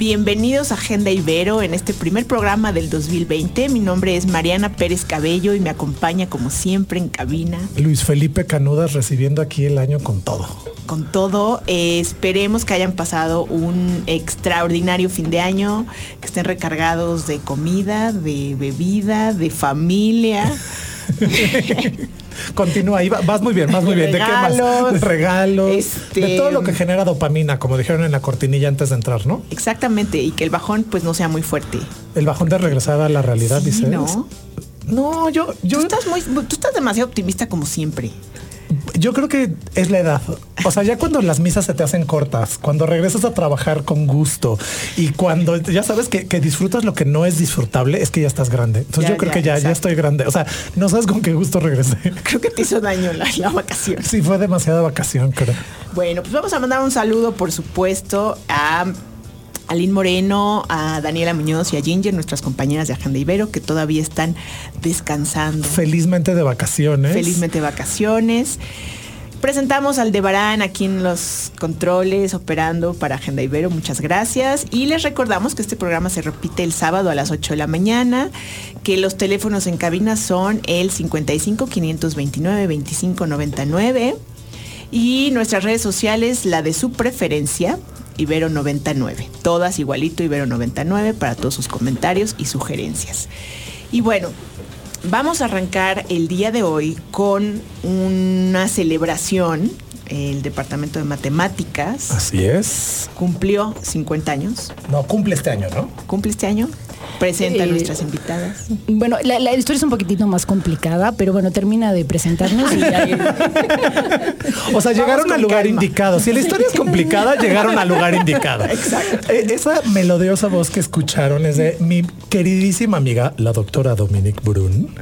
Bienvenidos a Agenda Ibero en este primer programa del 2020. Mi nombre es Mariana Pérez Cabello y me acompaña como siempre en cabina. Luis Felipe Canudas recibiendo aquí el año con todo. Con todo, eh, esperemos que hayan pasado un extraordinario fin de año, que estén recargados de comida, de bebida, de familia. Continúa, ahí va- vas muy bien, vas muy bien. ¿De qué más? Regalos, De regalos, este- de todo lo que genera dopamina, como dijeron en la cortinilla antes de entrar, ¿no? Exactamente, y que el bajón pues no sea muy fuerte. El bajón de regresar a la realidad, Sí, dices. ¿no? No, yo, yo, Tú estás muy, tú estás demasiado optimista como siempre. Yo creo que es la edad. O sea, ya cuando las misas se te hacen cortas, cuando regresas a trabajar con gusto y cuando ya sabes que, que disfrutas lo que no es disfrutable, es que ya estás grande. Entonces Ya, yo creo ya, que ya, ya estoy grande. O sea, no sabes con qué gusto regresé. Creo que te hizo daño la, la vacación. Sí, fue demasiada vacación, creo. Bueno, pues vamos a mandar un saludo, por supuesto, a Aline Moreno, a Daniela Muñoz y a Ginger, nuestras compañeras de Agenda Ibero, que todavía están descansando. Felizmente de vacaciones. Felizmente de vacaciones. Presentamos al Debarán aquí en los controles operando para Agenda Ibero. Muchas gracias. Y les recordamos que este programa se repite el sábado a las 8 de la mañana, que los teléfonos en cabina son el 55 529 25 99 y nuestras redes sociales, la de su preferencia, Ibero99. Todas igualito Ibero99 para todos sus comentarios y sugerencias. Y bueno, vamos a arrancar el día de hoy con una celebración. El Departamento de Matemáticas Así es. cumplió 50 años. No, cumple este año, ¿no? ¿Cumple este año? Presenta a Eh, nuestras invitadas. Bueno, la, la historia es un poquitito más complicada, pero bueno, termina de presentarnos y ya. O sea, llegaron al lugar calma. indicado. Si la historia es complicada, llegaron al lugar indicado. Exacto. Eh, esa melodiosa voz que escucharon es de mi queridísima amiga, la doctora Dominique Brun,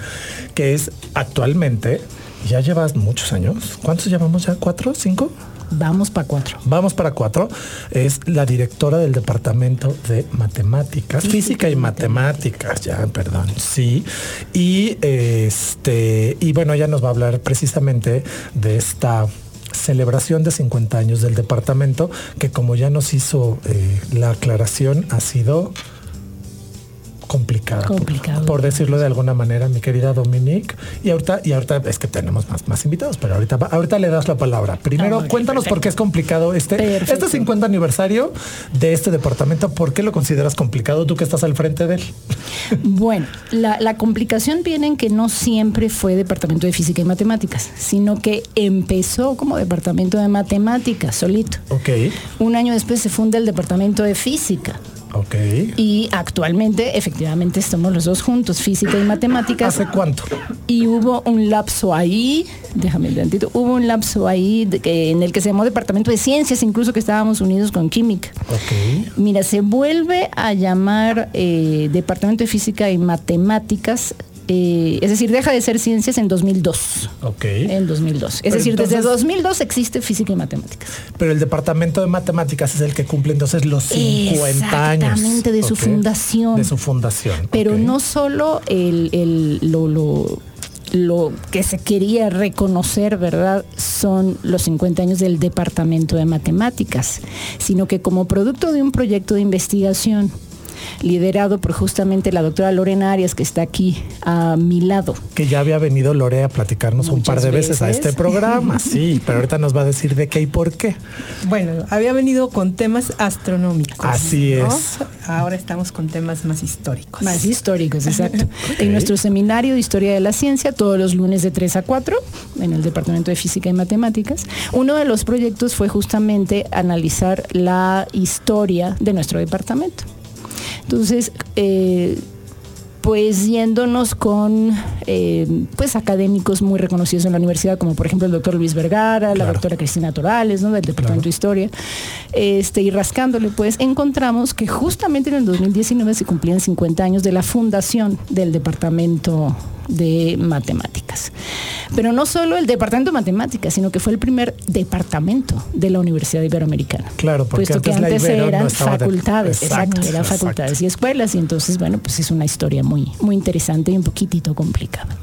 que es actualmente, ya llevas muchos años. ¿Cuántos llevamos ya? ¿Cuatro? ¿Cinco? Vamos para cuatro. Vamos para cuatro. Es la directora del Departamento de Matemáticas, Física y Matemáticas, ya, perdón, sí. Y este, y bueno, ella nos va a hablar precisamente de esta celebración de 50 años del departamento, que como ya nos hizo eh, la aclaración, ha sido complicada. por- Complicado. Por, decirlo de alguna manera, mi querida Dominique. Y ahorita, y ahorita es que tenemos más, más invitados, pero ahorita, ahorita le das la palabra. Primero, Ah, cuéntanos por qué es complicado este, Perfecto. este 50 aniversario de este departamento. ¿Por qué lo consideras complicado tú que estás al frente de él? Bueno, la, la complicación viene en que no siempre fue Departamento de Física y Matemáticas, sino que empezó como Departamento de Matemáticas solito. Ok, Un año después se funda el Departamento de Física. Ok. Y actualmente, efectivamente, estamos los dos juntos, física y matemáticas. ¿Hace cuánto? Y hubo un lapso ahí, déjame un tantito, hubo un lapso ahí de que- en el que se llamó Departamento de Ciencias, incluso que estábamos unidos con Química. Ok. Mira, se vuelve a llamar eh, Departamento de Física y Matemáticas, eh, es decir, deja de ser ciencias en 2002. Ok. En 2002. Es Pero decir, desde entonces- 2002 existe física y matemáticas. Pero el departamento de matemáticas es el que cumple entonces los 50 años. Exactamente, de su fundación. De su fundación. Pero no solo el, el- lo, lo- lo que se quería reconocer, ¿verdad? Son los 50 años del Departamento de Matemáticas, sino que como producto de un proyecto de investigación liderado por justamente la doctora Lorena Arias, que está aquí a mi lado. Que ya había venido Lore a platicarnos un par de veces, a este programa. Sí, pero ahorita nos va a decir de qué y por qué. Bueno, había venido con temas astronómicos. Así ¿no? es. Ahora estamos con temas más históricos. Más históricos, exacto. En nuestro seminario de Historia de la Ciencia, todos los lunes de 3 a 4, en el Departamento de Física y Matemáticas, uno de los proyectos fue justamente analizar la historia de nuestro departamento. Entonces, eh, pues yéndonos con eh, pues académicos muy reconocidos en la universidad, como por ejemplo el doctor Luis Vergara, la doctora Cristina Torales, ¿no? del Departamento de Historia, este, y rascándole, pues encontramos que justamente en el 2019 se cumplían 50 años de la fundación del Departamento de Matemáticas. Pero no solo el Departamento de Matemáticas, sino que fue el primer departamento de la Universidad Iberoamericana. Claro, porque puesto que antes la antes no eran de- facultades, Exacto, exacto, eran exacto. facultades y escuelas, y entonces, bueno, pues es una historia muy, muy interesante y un poquitito complicada.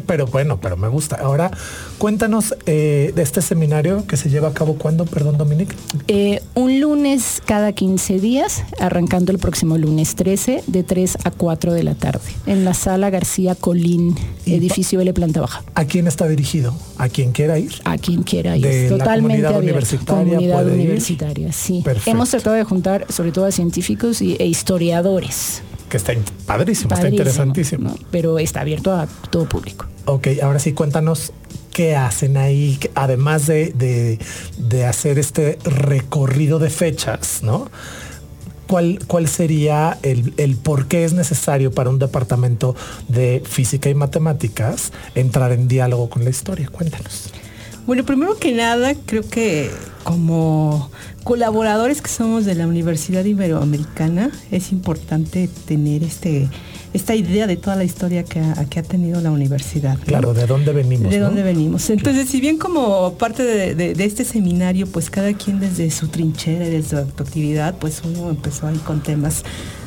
Pero bueno, pero me gusta. Ahora, cuéntanos eh, de este seminario que se lleva a cabo cuándo, perdón, Dominique. Eh, un lunes cada 15 días, arrancando el próximo lunes 13, de 3 a 4 de la tarde, en la sala García Colín, Y edificio L planta baja. ¿A quién está dirigido? ¿A quien quiera ir? A quien quiera ir. De la Totalmente comunidad abierto. universitaria Comunidad ir. universitaria, sí. Perfecto. Hemos tratado de juntar sobre todo a científicos y, e historiadores. Que está in- padrísimo, está Padrísimo, interesantísimo. ¿no? Pero está abierto a todo público. Ok, ahora sí, cuéntanos qué hacen ahí, además de, de- de hacer este recorrido de fechas, ¿no? ¿Cuál, cuál sería el, el por qué es necesario para un departamento de física y matemáticas entrar en diálogo con la historia? Cuéntanos. Bueno, primero que nada, creo que como colaboradores que somos de la Universidad Iberoamericana, es importante tener este esta idea de toda la historia que ha, que ha tenido la universidad. ¿no? Claro, ¿de dónde venimos? de no? dónde venimos. Entonces, si bien como parte de, de- de este seminario, pues cada quien desde su trinchera y desde su actividad, pues uno empezó ahí con temas.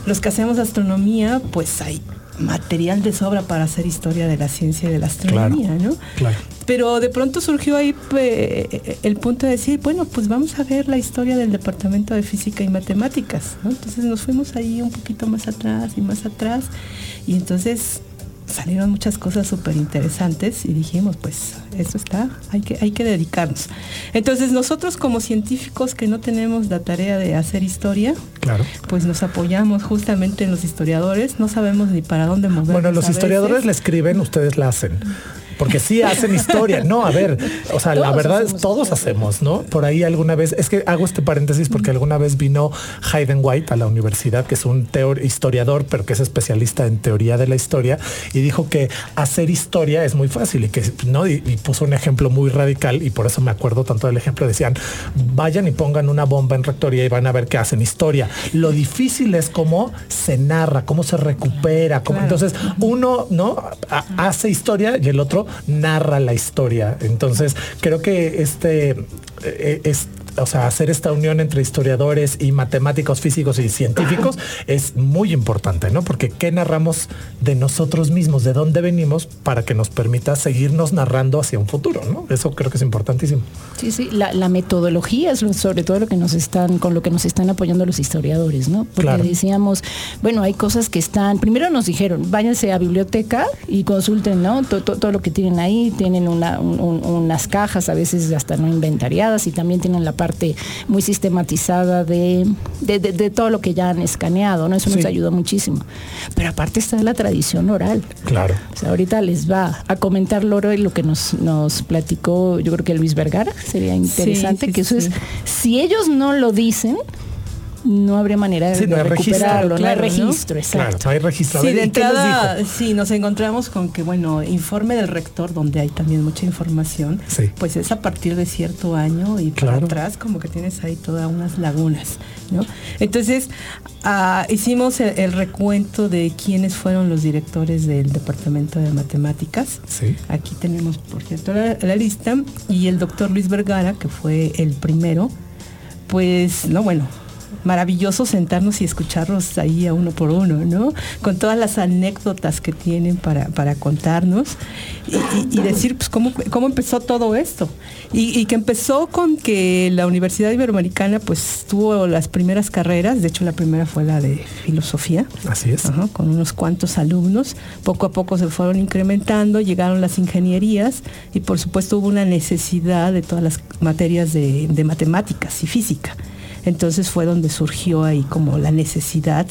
Los que hacemos astronomía, pues hay material de sobra para hacer historia de la ciencia y de la astronomía, ¿no? Claro. Pero de pronto surgió ahí el punto de decir, bueno, pues vamos a ver la historia del Departamento de Física y Matemáticas. ¿no? Entonces nos fuimos ahí un poquito más atrás y más atrás. Y entonces salieron muchas cosas súper interesantes y dijimos, pues eso está, hay que, hay que dedicarnos. Entonces nosotros como científicos que no tenemos la tarea de hacer historia, Claro. pues nos apoyamos justamente en los historiadores, no sabemos ni para dónde movernos. Bueno, los historiadores veces. la escriben, ustedes la hacen. Porque sí hacen historia. No, a ver, o sea, la verdad es todos hacemos, ¿no? Por ahí alguna vez, es que hago este paréntesis porque alguna vez vino Hayden White a la universidad, que es un teor- historiador, pero que es especialista en teoría de la historia, y dijo que hacer historia es muy fácil y que, ¿no? Y, y puso un ejemplo muy radical y por eso me acuerdo tanto del ejemplo. Decían, vayan y pongan una bomba en rectoría y van a ver que hacen historia. Lo difícil es cómo se narra, cómo se recupera, cómo, Claro. entonces uno no Ha- hace historia y el otro narra la historia. Entonces creo que este eh, es o sea, hacer esta unión entre historiadores y matemáticos, físicos y científicos es muy importante, ¿no? Porque qué narramos de nosotros mismos, de dónde venimos, para que nos permita seguirnos narrando hacia un futuro, ¿no? Eso creo que es importantísimo. Sí, sí, la, la metodología es sobre todo lo que nos están, con lo que nos están apoyando los historiadores, ¿no? Porque Claro. decíamos, bueno, hay cosas que están, primero nos dijeron, váyanse a biblioteca y consulten, ¿no? To- to- Todo, lo que tienen ahí, tienen una- un- un- unas cajas, a veces hasta no inventariadas, y también tienen la parte muy sistematizada de, de, de- de todo lo que ya han escaneado, ¿no? Eso Sí. nos ayuda muchísimo. Pero aparte está la tradición oral. Claro. O sea, ahorita les va a comentar Loro y lo que nos, nos platicó, yo creo que Luis Vergara, sería interesante, sí, que eso sí. es, si ellos no lo dicen, no habría manera de, Sí, no hay registro, recuperarlo, no hay claro, ¿no? registro, exacto. Claro, no hay registro. Sí, de ¿y qué les entrada, sí, nos encontramos con que, bueno, informe del rector, donde hay también mucha información, Sí. pues es a partir de cierto año y para Claro. atrás como que tienes ahí todas unas lagunas, ¿no? Entonces, ah, hicimos el, el recuento de quiénes fueron los directores del Departamento de Matemáticas. Sí. Aquí tenemos, por cierto, la, la lista, y el doctor Luis Vergara, que fue el primero, pues, no, bueno, maravilloso sentarnos y escucharlos ahí a uno por uno, ¿no? Con todas las anécdotas que tienen para, para contarnos y, y- y decir, pues, cómo, cómo empezó todo esto. Y, y que empezó con que la Universidad Iberoamericana, pues, tuvo las primeras carreras, de hecho, la primera fue la de filosofía. Así es. Ajá, con unos cuantos alumnos. Poco a poco se fueron incrementando, llegaron las ingenierías y por supuesto hubo una necesidad de todas las materias de, de matemáticas y física. Entonces fue donde surgió ahí como la necesidad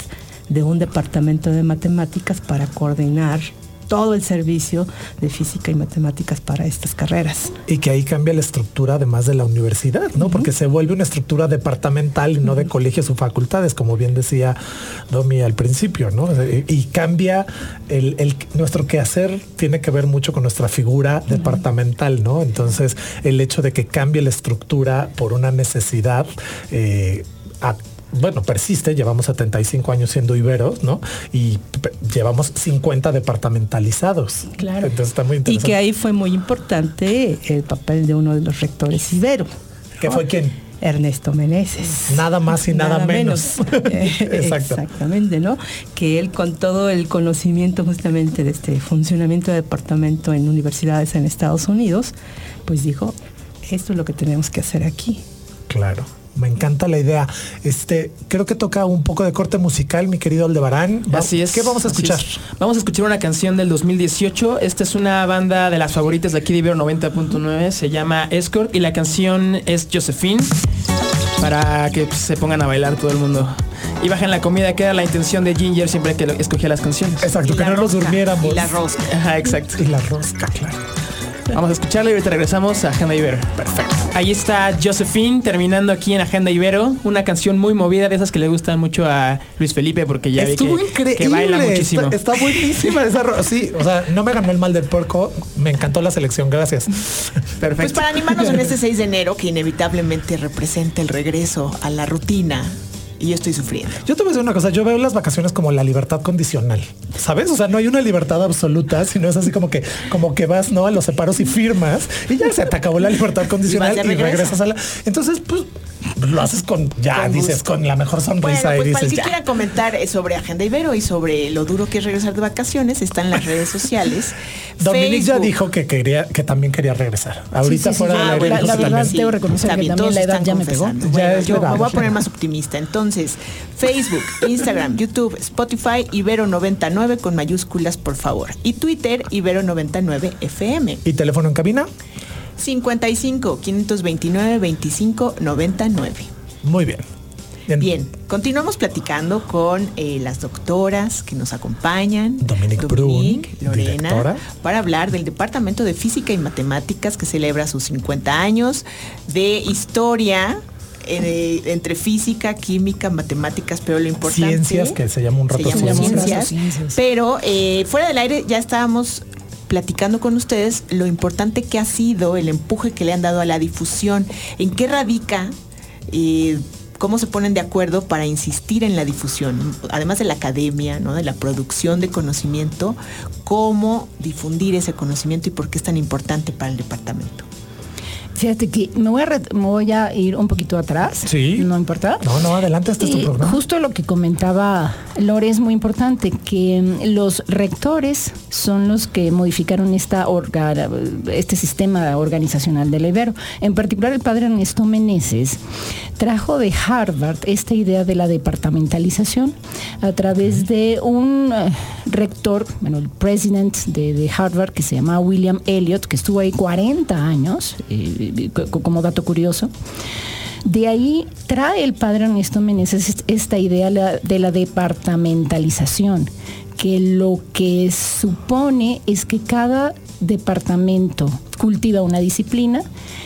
de un departamento de matemáticas para coordinar todo el servicio de física y matemáticas para estas carreras. Y que ahí cambia la estructura además de la universidad, ¿no? Porque se vuelve una estructura departamental y no de colegios o facultades, como bien decía Domi al principio, ¿no? Y cambia el, el- nuestro quehacer tiene que ver mucho con nuestra figura departamental, ¿no? Entonces, el hecho de que cambie la estructura por una necesidad eh, a- bueno, persiste, llevamos 75 años siendo iberos, ¿no? Y llevamos 50 departamentalizados. Claro. Entonces está muy Y interesante. que ahí fue muy importante el papel de uno de los rectores Ibero. ¿Qué fue quién? Ernesto Meneses. Nada más y nada, menos. Eh, Exacto. Exactamente, ¿no? Que él con todo el conocimiento justamente de este funcionamiento de departamento en universidades en Estados Unidos, pues dijo, esto es lo que tenemos que hacer aquí. Claro. Me encanta la idea. Este, creo que toca un poco de corte musical, mi querido Aldebarán. Va- Así es. ¿Qué vamos a escuchar? es. Vamos a escuchar una canción del 2018. Esta es una banda de las favoritas de aquí de Ibero 90.9. Se llama Escort y la canción es Josephine. Para que pues, se pongan a bailar todo el mundo. Y bajen la comida, que era la intención de Ginger siempre que lo- escogía las canciones. Exacto, Y que no nos durmiéramos. Y la rosca. Ajá, exacto. Y la rosca, claro. Vamos a escucharla y ahorita regresamos a Agenda Ibero. Perfecto. Ahí está Josephine terminando aquí en Agenda Ibero. Una canción muy movida de esas que le gustan mucho a Luis Felipe porque ya Estuvo que, increíble. que baila muchísimo. Está, está buenísima esa Sí, o sea, no me ganó el mal del puerco. Me encantó la selección. Gracias. Perfecto. Pues para animarnos en este 6 de enero, que inevitablemente representa el regreso a la rutina, y yo estoy sufriendo. Yo te voy a decir una cosa, yo veo las vacaciones como la libertad condicional, ¿sabes? O sea, no hay una libertad absoluta, sino es así como que, como que vas, ¿no? A los separos y firmas y ya se te acabó la libertad condicional Y y, regresas a la... Entonces, pues, lo haces con, ya Con dices, gusto. con la mejor Bueno, sonrisa pues y para el dices, que ya. quiera comentar eh, sobre Agenda Ibero y sobre lo duro que es regresar de vacaciones, está en las redes sociales. Dominic ya dijo que quería, que también quería regresar. Ahorita sí, sí, fuera sí. del Ah, bueno, dijo la verdad, también. debo reconocer Está que también la edad están ya me pegó. Ya Bueno, yo me voy a poner más optimista. Entonces, Facebook, Instagram, YouTube, Spotify, Ibero99 con mayúsculas, por favor. Y Twitter, Ibero99FM. ¿Y teléfono en cabina? 55 529 25 99. Muy bien. En- Bien, continuamos platicando con eh, las doctoras que nos acompañan. Dominique Brun, Lorena, directora. para hablar del Departamento de Física y Matemáticas que celebra sus 50 años, de historia eh, entre física, química, matemáticas, pero lo importante... Ciencias, que se llama un rato se llama ciencias. ciencias, Ciencias. Pero eh, fuera del aire ya estábamos platicando con ustedes lo importante que ha sido el empuje que le han dado a la difusión, en qué radica, eh, cómo se ponen de acuerdo para insistir en la difusión, además de la academia, ¿no? de la producción de conocimiento, cómo difundir ese conocimiento y por qué es tan importante para el departamento. Fíjate que me voy, a ret- me voy a ir un poquito atrás. Sí. No importa. No, no, adelante, este es tu programa. Justo lo que comentaba Lore es muy importante, que mm, los rectores son los que modificaron esta orga- este sistema organizacional del Ibero. En particular, el padre Ernesto Meneses trajo de Harvard esta idea de la departamentalización a través de un eh, rector, bueno, el president de, de Harvard, que se llama William Elliot, que estuvo ahí 40 años, eh, como dato curioso. De ahí trae el padre Ernesto Meneses est- esta idea de la departamentalización, que lo que supone es que cada departamento cultiva una disciplina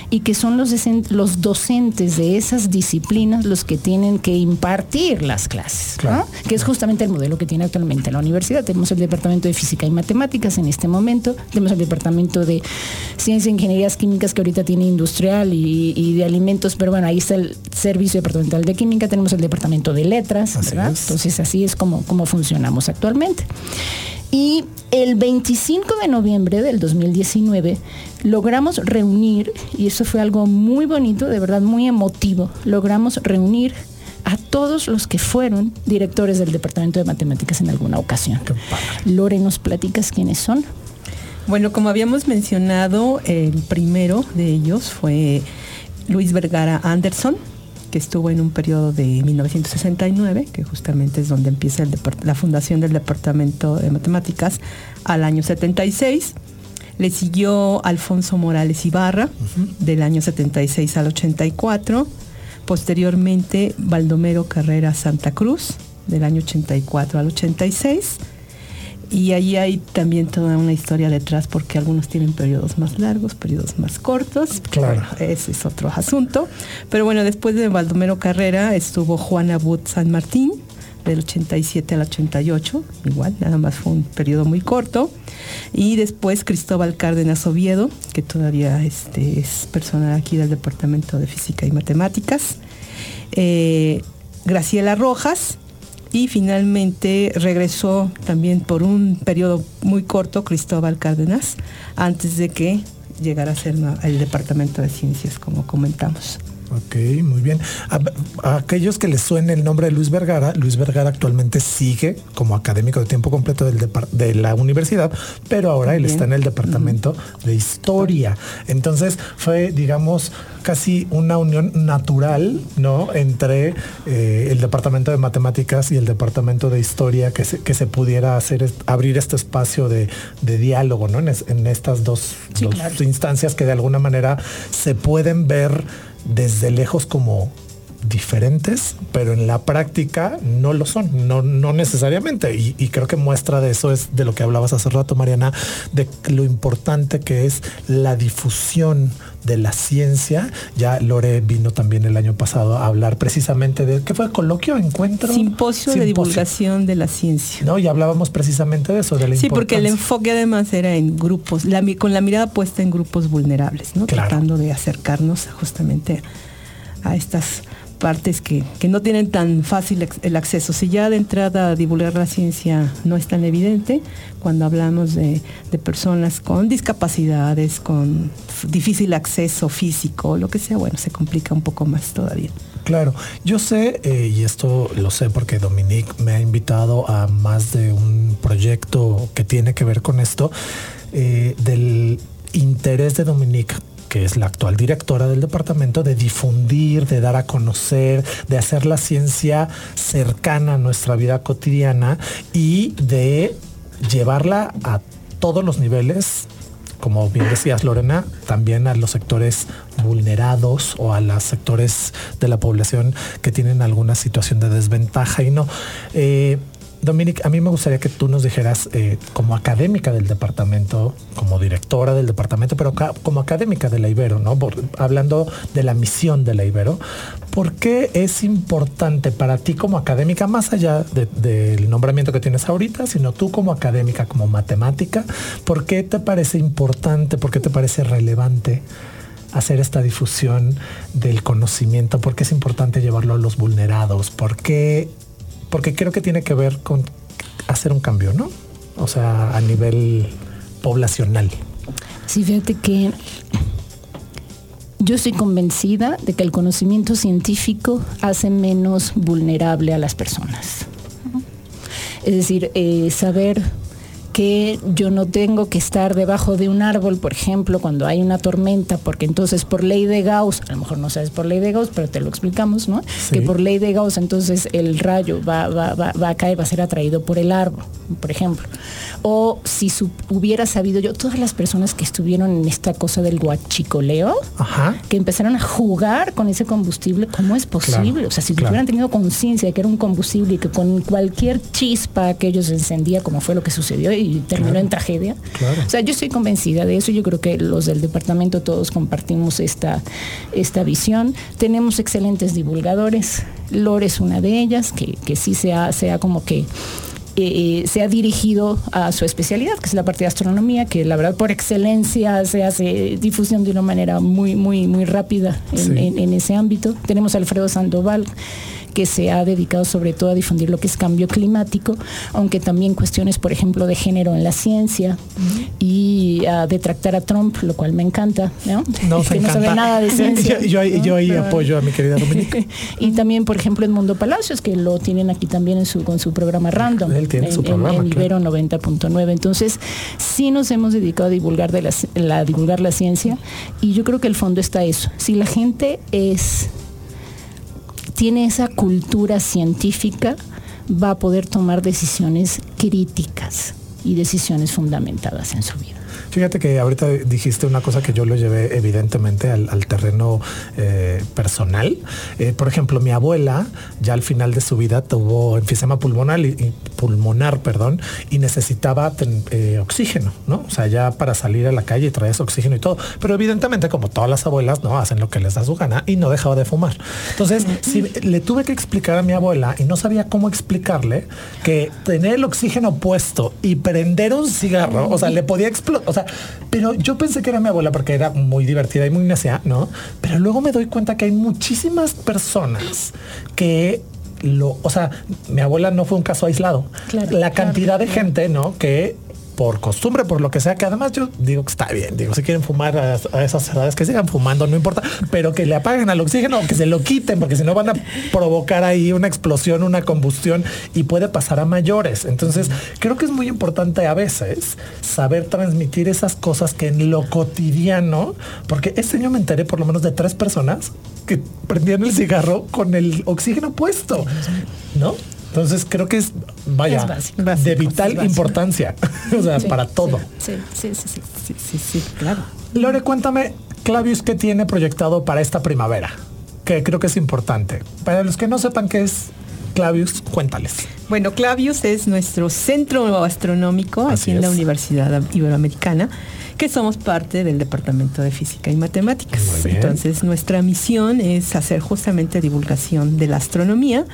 y que son los, los docentes de esas disciplinas los que tienen que impartir las clases, ¿no? Que es justamente el modelo que tiene actualmente la universidad. Tenemos el departamento de física y matemáticas en este momento, tenemos el departamento de ciencias e ingenierías químicas que ahorita tiene industrial y, y de alimentos, pero bueno, ahí está el servicio departamental de química, tenemos el departamento de letras. Entonces así es como, como funcionamos actualmente. Y el 25 de noviembre del 2019 logramos reunir, y eso fue algo muy bonito, de verdad muy emotivo, logramos reunir a todos los que fueron directores del Departamento de Matemáticas en alguna ocasión. Lore, ¿nos platicas quiénes son? Bueno, como habíamos mencionado, el primero de ellos fue Luis Vergara Anderson, que estuvo en un periodo de 1969, que justamente es donde empieza el la fundación del Departamento de Matemáticas, al año 76. Le siguió Alfonso Morales Ibarra, del año 76 al 84. Posteriormente, Baldomero Carrera Santa Cruz, del año 84 al 86. Y ahí hay también toda una historia detrás porque algunos tienen periodos más largos, periodos más cortos. Claro. Ese es otro asunto. Pero bueno, después de Baldomero Carrera estuvo Juana Bud San Martín, del 87 al 88, igual, nada más fue un periodo muy corto. Y después Cristóbal Cárdenas Oviedo, que todavía este, es personal aquí del Departamento de Física y Matemáticas. Eh, Graciela Rojas y finalmente regresó también por un periodo muy corto Cristóbal Cárdenas antes de que llegara a ser el Departamento de Ciencias, como comentamos. Ok, muy bien. A, aquellos que les suene el nombre de Luis Vergara, Luis Vergara actualmente sigue como académico de tiempo completo del de la universidad, pero ahora él está en el departamento de historia. Entonces fue, digamos, casi una unión natural, ¿no? Entre eh, el departamento de matemáticas y el departamento de historia que se, que se pudiera hacer, abrir este espacio de, diálogo, ¿no? En, estas dos, instancias que de alguna manera se pueden ver desde lejos como diferentes, pero en la práctica no lo son, no, no necesariamente. Y, creo que muestra de eso es de lo que hablabas hace rato, Mariana, de lo importante que es la difusión de la ciencia. Ya Lore vino también el año pasado a hablar precisamente de qué fue coloquio, encuentro. Simposio, de divulgación de la ciencia. No, y hablábamos precisamente de eso, de la Sí, porque el enfoque además era en grupos, con la mirada puesta en grupos vulnerables, ¿no? Tratando de acercarnos justamente a estas partes que, no tienen tan fácil el acceso. Si ya de entrada divulgar la ciencia no es tan evidente, cuando hablamos de, personas con discapacidades, con difícil acceso físico, lo que sea, bueno, se complica un poco más todavía. Claro, yo sé, eh, y esto lo sé porque Dominique me ha invitado a más de un proyecto que tiene que ver con esto, eh, del interés de Dominique que es la actual directora del departamento, de difundir, de dar a conocer, de hacer la ciencia cercana a nuestra vida cotidiana y de llevarla a todos los niveles como bien decías Lorena, también a los sectores vulnerados o a los sectores de la población que tienen alguna situación de desventaja y no. Eh, Dominic, a mí me gustaría que tú nos dijeras, eh, como académica del departamento, como directora del departamento, pero como académica de la Ibero, ¿no? hablando de la misión de la Ibero, ¿por qué es importante para ti como académica, más allá del nombramiento que tienes ahorita, sino tú como académica, como matemática, ¿por qué te parece importante, por qué te parece relevante? hacer esta difusión del conocimiento, por qué es importante llevarlo a los vulnerados, por qué porque creo que tiene que ver con hacer un cambio, ¿no? O sea, a nivel poblacional. Sí, fíjate que yo estoy convencida de que el conocimiento científico hace menos vulnerable a las personas. Es decir, eh, saber que yo no tengo que estar debajo de un árbol, por ejemplo, cuando hay una tormenta, porque entonces por ley de Gauss, a lo mejor no sabes por ley de Gauss, pero te lo explicamos, ¿no? Que por ley de Gauss entonces el rayo va, va, va, va, a caer, va a ser atraído por el árbol, por ejemplo. O si hubiera sabido yo, todas las personas que estuvieron en esta cosa del guachicoleo, que empezaron a jugar con ese combustible, ¿cómo es posible? o sea, si hubieran tenido conciencia de que era un combustible y que con cualquier chispa aquello se encendía, como fue lo que sucedió, y terminó en tragedia. O sea, yo estoy convencida de eso. Yo creo que los del departamento todos compartimos esta, esta visión. Tenemos excelentes divulgadores. Lore es una de ellas, que, que sí sea, sea como que eh, se ha dirigido a su especialidad, que es la parte de astronomía, que la verdad por excelencia se hace difusión de una manera muy, muy, muy rápida en, en ese ámbito. Tenemos a Alfredo Sandoval, que se ha dedicado sobre todo a difundir lo que es cambio climático, aunque también cuestiones, por ejemplo, de género en la ciencia y a detractar a Trump, lo cual me encanta, ¿no? No, que no sabe nada de ciencia. yo, ahí apoyo a mi querida Dominica. y también, por ejemplo, en Mundo Palacios, que lo tienen aquí también en su, con su programa Random. Él tiene en, su programa, en, Ibero 90.9. Entonces, sí nos hemos dedicado a divulgar, de la, divulgar la ciencia y yo creo que el fondo está eso. Si la gente es tiene esa cultura científica, va a poder tomar decisiones críticas y decisiones fundamentadas en su vida. Fíjate que ahorita dijiste una cosa que yo lo llevé evidentemente al, terreno eh, personal. Eh, por ejemplo, mi abuela ya al final de su vida tuvo enfisema pulmonar y, pulmonar, perdón, y necesitaba eh, oxígeno, ¿no? O sea, ya para salir a la calle y traes oxígeno y todo. Pero evidentemente, como todas las abuelas, no hacen lo que les da su gana y no dejaba de fumar. Entonces, si le tuve que explicar a mi abuela y no sabía cómo explicarle que tener el oxígeno puesto y prender un cigarro, o sea, le podía explotar pero yo pensé que era mi abuela porque era muy divertida y muy necia, ¿no? Pero luego me doy cuenta que hay muchísimas personas que lo, o sea, mi abuela no fue un caso aislado. Claro, la claro, cantidad de claro. gente, ¿no? Que por costumbre, por lo que sea, que además yo digo que está bien, digo, si quieren fumar a, esas edades, que sigan fumando, no importa, pero que le apaguen al oxígeno o que se lo quiten, porque si no van a provocar ahí una explosión, una combustión y puede pasar a mayores. Entonces, creo que es muy importante a veces saber transmitir esas cosas que en lo cotidiano, porque este año me enteré por lo menos de tres personas que prendían el cigarro con el oxígeno puesto, ¿no? Entonces creo que es, vaya, Es básico. de Básico, vital importancia, o sea, Sí, para todo. Sí, sí, sí, sí. Sí, sí, sí, claro. Lore, cuéntame, Clavius, ¿qué tiene proyectado para esta primavera? Que creo que es importante. Para los que no sepan qué es Clavius, cuéntales. Bueno, Clavius es nuestro centro astronómico Así aquí en la. Universidad Iberoamericana, que somos parte del Departamento de Física y Matemáticas. Entonces, nuestra misión es hacer justamente divulgación de la astronomía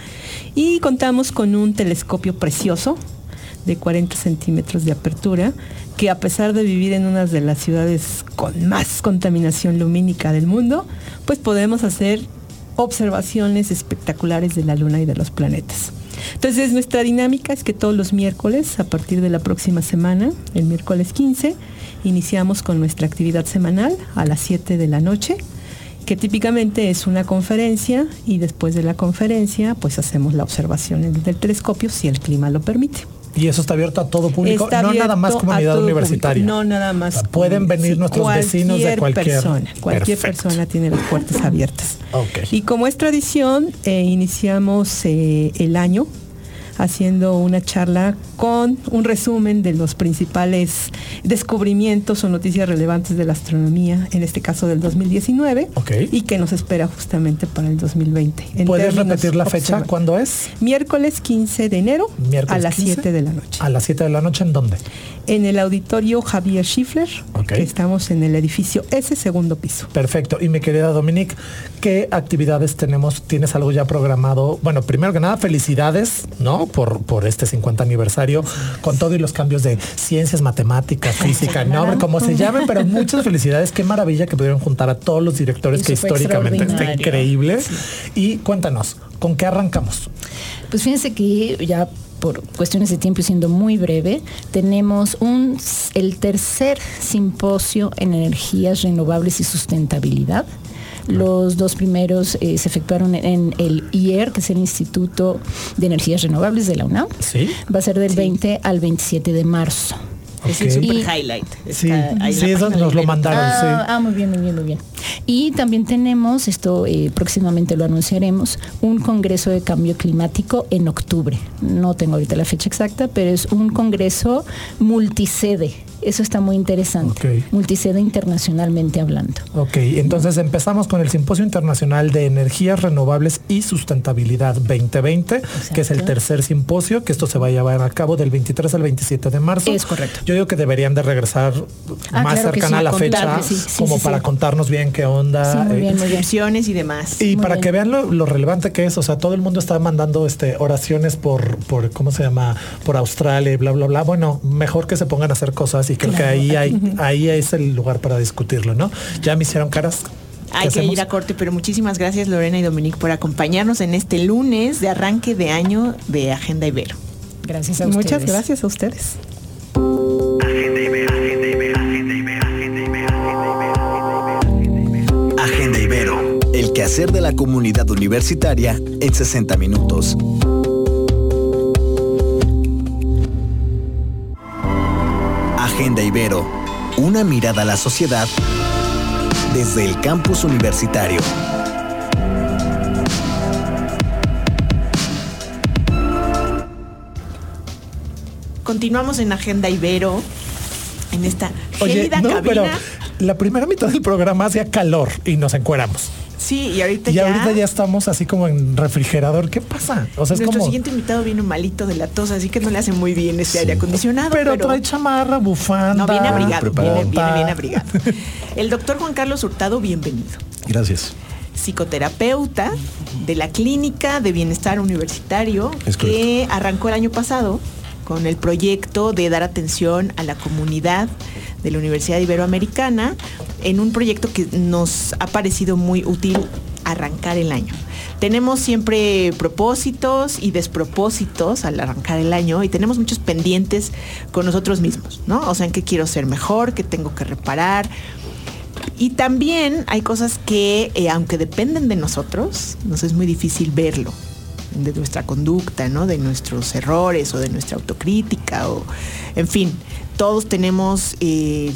y contamos con un telescopio precioso de 40 centímetros de apertura, que a pesar de vivir en una de las ciudades con más contaminación lumínica del mundo, pues podemos hacer observaciones espectaculares de la Luna y de los planetas. Entonces nuestra dinámica es que todos los miércoles, a partir de la próxima semana, el miércoles 15, iniciamos con nuestra actividad semanal a las 7 de la noche, que típicamente es una conferencia y después de la conferencia pues hacemos la observación del telescopio si el clima lo permite. Y eso está abierto a todo público, Está no nada más comunidad universitaria. público, No nada más. O sea, pueden venir nuestros vecinos de cualquier persona. Cualquier Perfecto. persona tiene las puertas abiertas. Y como es tradición, eh, iniciamos eh, el año haciendo una charla con un resumen de los principales descubrimientos o noticias relevantes de la astronomía, en este caso del 2019, Ok. y que nos espera justamente para el 2020. en ¿Puedes repetir la fecha? ¿Cuándo es? Miércoles 15 de enero Miércoles a las 15. 7 de la noche. A las 7 de la noche, ¿en dónde? En el auditorio Javier Schiffler, Ok. que estamos en el edificio S, segundo piso. Perfecto. Y mi querida Dominique, ¿qué actividades tenemos? ¿Tienes algo ya programado? Bueno, primero que nada, felicidades, ¿no? Por, por este 50 aniversario, con todo y los cambios de ciencias, matemáticas, física, no, como se llamen, pero muchas felicidades. Qué maravilla que pudieron juntar a todos los directores, que históricamente está increíble. Y cuéntanos, ¿con qué arrancamos? Pues fíjense que ya por cuestiones de tiempo y siendo muy breve, tenemos un, el tercer simposio en energías renovables y sustentabilidad. Los dos primeros eh, se efectuaron en el IER, que es el Instituto de Energías Renovables de la UNAM. Sí. Va a ser del 20 al 27 de marzo. Es el Ok. super Y- highlight. Sí, sí, eso nos lo mandaron, ah, sí. ah, muy bien, muy bien, muy bien. Y también tenemos, esto eh, próximamente lo anunciaremos, un congreso de cambio climático en octubre. No tengo ahorita la fecha exacta, pero es un congreso multisede. Eso está muy interesante. Ok. Multisede internacionalmente hablando. Ok, entonces empezamos con el Simposio Internacional de Energías Renovables y Sustentabilidad 2020, que es el tercer simposio, que esto se va a llevar a cabo del 23 al 27 de marzo. Es correcto. Yo digo que deberían de regresar Ah, más claro cercana sí, a la fecha, sí, sí, como sí, para sí. contarnos bien qué onda. Sí, muy eh, bien, muy bien. Y demás. y Muy para bien. que vean lo, lo relevante que es, o sea, todo el mundo está mandando este oraciones por, por ¿cómo se llama? Por Australia y bla, bla, bla. Bueno, mejor que se pongan a hacer cosas y creo que ahí hay, ahí es el lugar para discutirlo, ¿no? Ya me hicieron caras. ¿Qué Hay que hacemos? ir a corte, pero muchísimas gracias Lorena y Dominique por acompañarnos en este lunes de arranque de año de Agenda Ibero. Gracias a ustedes. Muchas gracias a ustedes. Agenda Ibero, el quehacer de la comunidad universitaria en 60 minutos. Agenda Ibero, una mirada a la sociedad desde el campus universitario. Continuamos en Agenda Ibero, en esta Oye, gélida no, cabina. pero la primera mitad del programa hacía calor y nos encueramos. Sí, y ahorita Y ya, ahorita ya estamos así como en refrigerador. ¿Qué pasa? O sea, es nuestro como. siguiente invitado viene malito de la tos, así que no le hace muy bien este aire acondicionado. Pero, trae chamarra, bufanda. No, viene abrigado, viene, viene bien abrigado. El doctor Juan Carlos Hurtado, bienvenido. Gracias. Psicoterapeuta de la Clínica de Bienestar Universitario, Es que arrancó el año pasado con el proyecto de dar atención a la comunidad de la Universidad Iberoamericana en un proyecto que nos ha parecido muy útil arrancar el año. Tenemos siempre propósitos y despropósitos al arrancar el año y tenemos muchos pendientes con nosotros mismos, ¿no? O sea, en qué quiero ser mejor, qué tengo que reparar. Y también hay cosas que, eh, aunque dependen de nosotros, nos es muy difícil verlo, de nuestra conducta, ¿no? De nuestros errores o de nuestra autocrítica o, en fin, todos tenemos eh,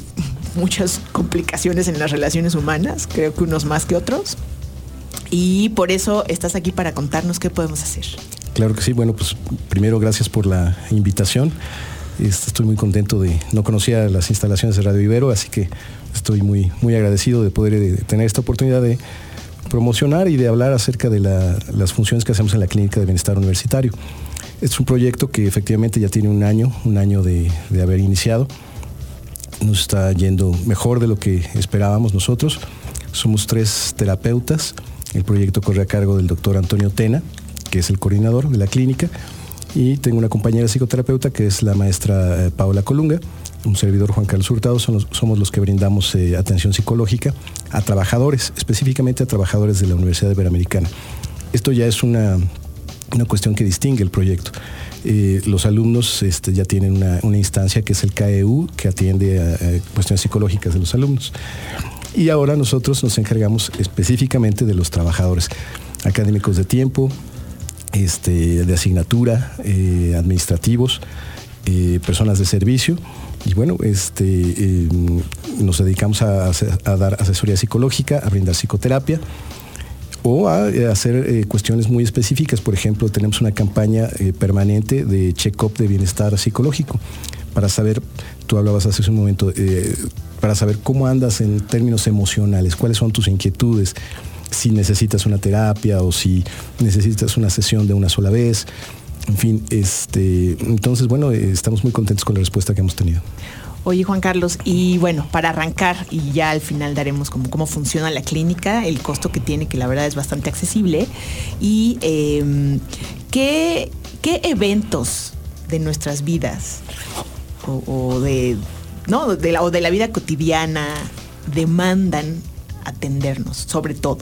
muchas complicaciones en las relaciones humanas, creo que unos más que otros. Y por eso estás aquí para contarnos qué podemos hacer. Claro que sí, bueno, pues primero gracias por la invitación. Este, estoy muy contento de, no conocía las instalaciones de Radio Ibero, así que estoy muy, muy agradecido de poder eh, tener esta oportunidad de promocionar y de hablar acerca de las funciones que hacemos en la Clínica de Bienestar Universitario. Es un proyecto que efectivamente ya tiene un año, un año de, de haber iniciado. Nos está yendo mejor de lo que esperábamos nosotros. Somos tres terapeutas el proyecto corre a cargo del doctor Antonio Tena, que es el coordinador de la clínica, y tengo una compañera psicoterapeuta que es la maestra eh, Paola Colunga, un servidor Juan Carlos Hurtado, somos, los que brindamos eh, atención psicológica a trabajadores, específicamente a trabajadores de la Universidad Iberoamericana. Esto ya es una, cuestión que distingue el proyecto. Eh, los alumnos este, ya tienen una, instancia que es el KEU, que atiende a cuestiones psicológicas de los alumnos. Y ahora nosotros nos encargamos específicamente de los trabajadores académicos de tiempo, este, de asignatura, eh, administrativos, eh, personas de servicio. Y bueno, este, nos dedicamos a, dar asesoría psicológica, a brindar psicoterapia o a, hacer cuestiones muy específicas. Por ejemplo, tenemos una campaña permanente de check-up de bienestar psicológico para saber, tú hablabas hace un momento, para saber cómo andas en términos emocionales, cuáles son tus inquietudes, si necesitas una terapia o si necesitas una sesión de una sola vez. En fin, este, entonces, bueno, estamos muy contentos con la respuesta que hemos tenido. Oye, Juan Carlos, y bueno, para arrancar, y ya al final daremos como cómo funciona la clínica, el costo que tiene, que la verdad es bastante accesible, y em, ¿qué, eventos de nuestras vidas o de ¿no? De la, o de la vida cotidiana demandan atendernos, sobre todo.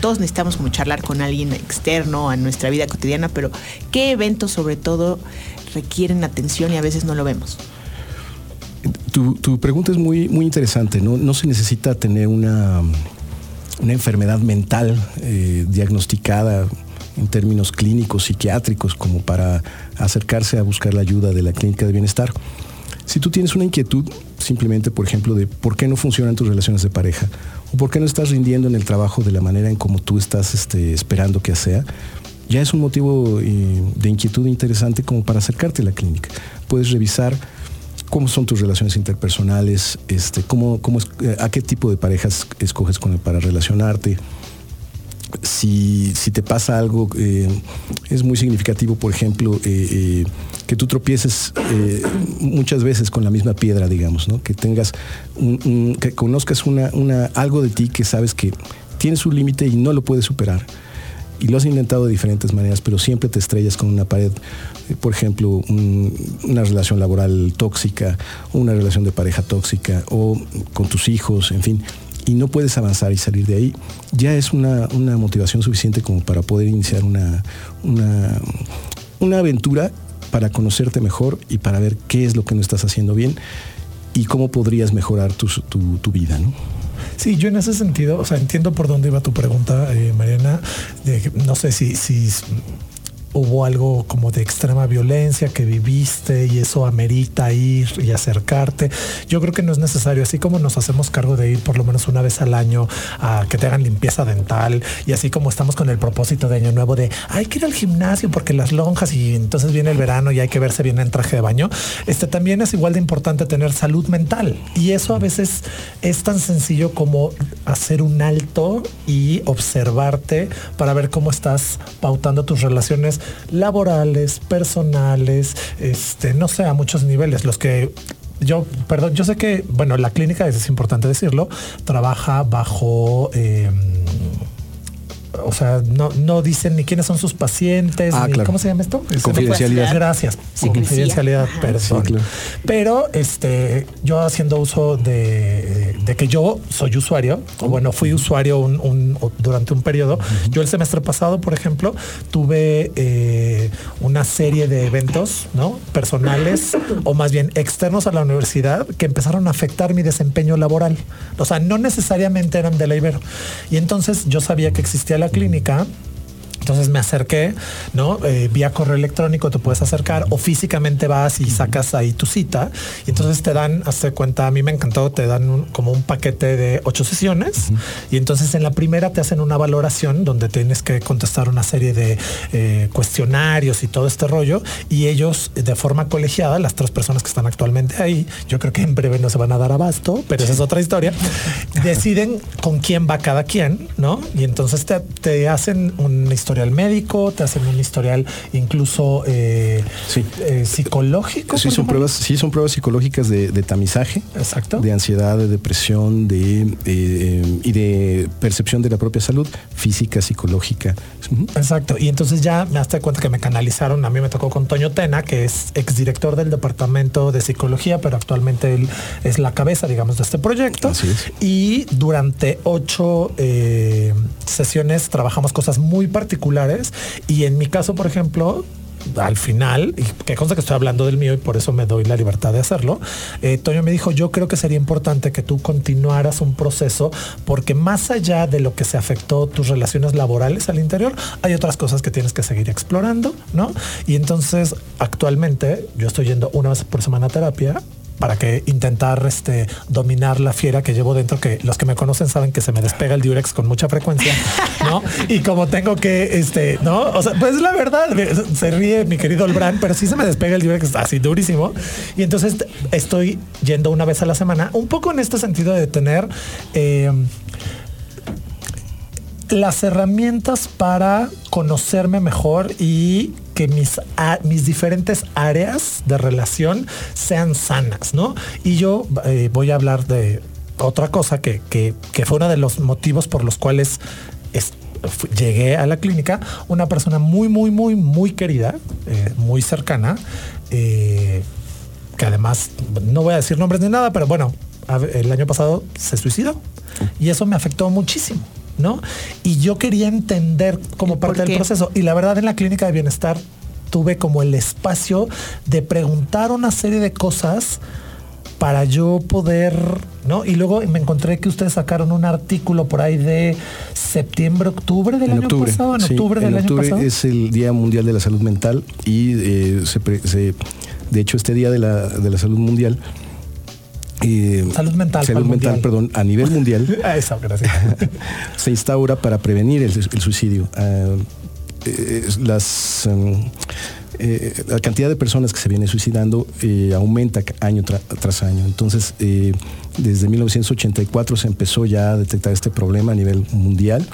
Todos necesitamos como charlar con alguien externo a nuestra vida cotidiana, pero ¿qué eventos sobre todo requieren atención y a veces no lo vemos? Tu, pregunta es muy, muy interesante. ¿no? se necesita tener una, una enfermedad mental eh, diagnosticada en términos clínicos, psiquiátricos, como para acercarse a buscar la ayuda de la clínica de bienestar. Si tú tienes una inquietud, simplemente, por ejemplo, de por qué no funcionan tus relaciones de pareja, o por qué no estás rindiendo en el trabajo de la manera en como tú estás este, esperando que sea, ya es un motivo eh, de inquietud interesante como para acercarte a la clínica. Puedes revisar cómo son tus relaciones interpersonales, este, cómo, cómo eh, a qué tipo de parejas escoges para relacionarte, si, te pasa algo, eh, es muy significativo, por ejemplo, eh, eh, que tú tropieces muchas veces con la misma piedra, digamos, ¿no? que tengas, que conozcas una, algo de ti que sabes que tienes un límite y no lo puedes superar. Y lo has intentado de diferentes maneras, pero siempre te estrellas con una pared, por ejemplo, una relación laboral tóxica, una relación de pareja tóxica, o con tus hijos, en fin y no puedes avanzar y salir de ahí, ya es una, motivación suficiente como para poder iniciar una, una, aventura para conocerte mejor y para ver qué es lo que no estás haciendo bien y cómo podrías mejorar tu, tu, vida, ¿no? Sí, yo en ese sentido, o sea, entiendo por dónde iba tu pregunta, eh, Mariana. no sé si, si hubo algo como de extrema violencia que viviste y eso amerita ir y acercarte. Yo creo que no es necesario, así como nos hacemos cargo de ir por lo menos una vez al año a que te hagan limpieza dental y así como estamos con el propósito de año nuevo de hay que ir al gimnasio porque las lonjas y entonces viene el verano y hay que verse bien en traje de baño. Este también es igual de importante tener salud mental y eso a veces es tan sencillo como hacer un alto y observarte para ver cómo estás pautando tus relaciones laborales, personales, este, no sé, a muchos niveles. Los que yo, perdón, yo sé que, bueno, la clínica, es importante decirlo, trabaja bajo... Em, o sea, no, no dicen ni quiénes son sus pacientes, Ah, ni- claro. ¿cómo se llama esto? Confidencialidad. Gracias. Confidencialidad, perdón. Sí, claro. Pero este, yo haciendo uso de, de que yo soy usuario, o bueno, fui usuario un- durante un periodo. Yo el semestre pasado, por ejemplo, tuve eh, una serie de eventos, ¿no? Personales o más bien externos a la universidad que empezaron a afectar mi desempeño laboral. O sea, no necesariamente eran de la Ibero. Y entonces yo sabía que existía la clínica. Entonces me acerqué, ¿no? Eh, vía correo electrónico te puedes acercar o físicamente vas y sacas ahí tu cita. Y entonces te dan, hazte cuenta, a mí me encantó, te dan un- como un paquete de ocho sesiones. Y entonces en la primera te hacen una valoración donde tienes que contestar una serie de eh, cuestionarios y todo este rollo. Y ellos de forma colegiada, las tres personas que están actualmente ahí, yo creo que en breve no se van a dar abasto, pero esa es otra historia, deciden con quién va cada quien, ¿no? Y entonces te, te hacen un historial médico, te hacen un historial incluso eh, Sí. eh, psicológico. Sí, son pruebas, sí, son pruebas psicológicas de, de tamizaje. Exacto. De ansiedad, de depresión, de eh, y de percepción de la propia salud física, psicológica. Exacto. Y entonces ya me das cuenta que me canalizaron. A mí me tocó con Toño Tena, que es exdirector del departamento de psicología, pero actualmente él es la cabeza, digamos, de este proyecto. Así es. Y durante ocho eh, sesiones trabajamos cosas muy particulares. Y en mi caso, por ejemplo, al final, y que consta que estoy hablando del mío y por eso me doy la libertad de hacerlo, eh, Toño me dijo, yo creo que sería importante que tú continuaras un proceso porque más allá de lo que se afectó tus relaciones laborales al interior, hay otras cosas que tienes que seguir explorando, ¿no? Y entonces, actualmente, yo estoy yendo una vez por semana a terapia para que intentar este dominar la fiera que llevo dentro que los que me conocen saben que se me despega el diurex con mucha frecuencia no y como tengo que este no o sea pues la verdad se ríe mi querido Olbran pero sí se me despega el diurex así durísimo. Y entonces estoy yendo una vez a la semana un poco en este sentido de tener eh, las herramientas para conocerme mejor y que mis, mis diferentes áreas de relación sean sanas, ¿no? Y yo eh, voy a hablar de otra cosa que, que, que fue uno de los motivos por los cuales llegué a la clínica, una persona muy, muy, muy, muy querida, eh, muy cercana, eh, que además, no voy a decir nombres ni nada, pero bueno, el año pasado se suicidó y eso me afectó muchísimo. ¿No? Y yo quería entender como ¿Y por parte del proceso. Y la verdad, en la clínica de bienestar tuve como el espacio de preguntar una serie de cosas para yo poder, ¿no? Y luego me encontré que ustedes sacaron un artículo por ahí de septiembre, octubre del En año octubre, pasado, en sí, octubre del en año octubre pasado. es el Día Mundial de la Salud Mental y eh, se, pre- se- de hecho este Día de la, de la Salud Mundial eh, Salud mental, salud ¿cuál mental, mundial? perdón, a nivel mundial Ah, Eso, gracias. se instaura para prevenir el, el suicidio. Ah, eh, las, em, eh, la cantidad de personas que se viene suicidando aumenta año tra- tras año. Entonces, desde 1984 se empezó ya a detectar este problema a nivel mundial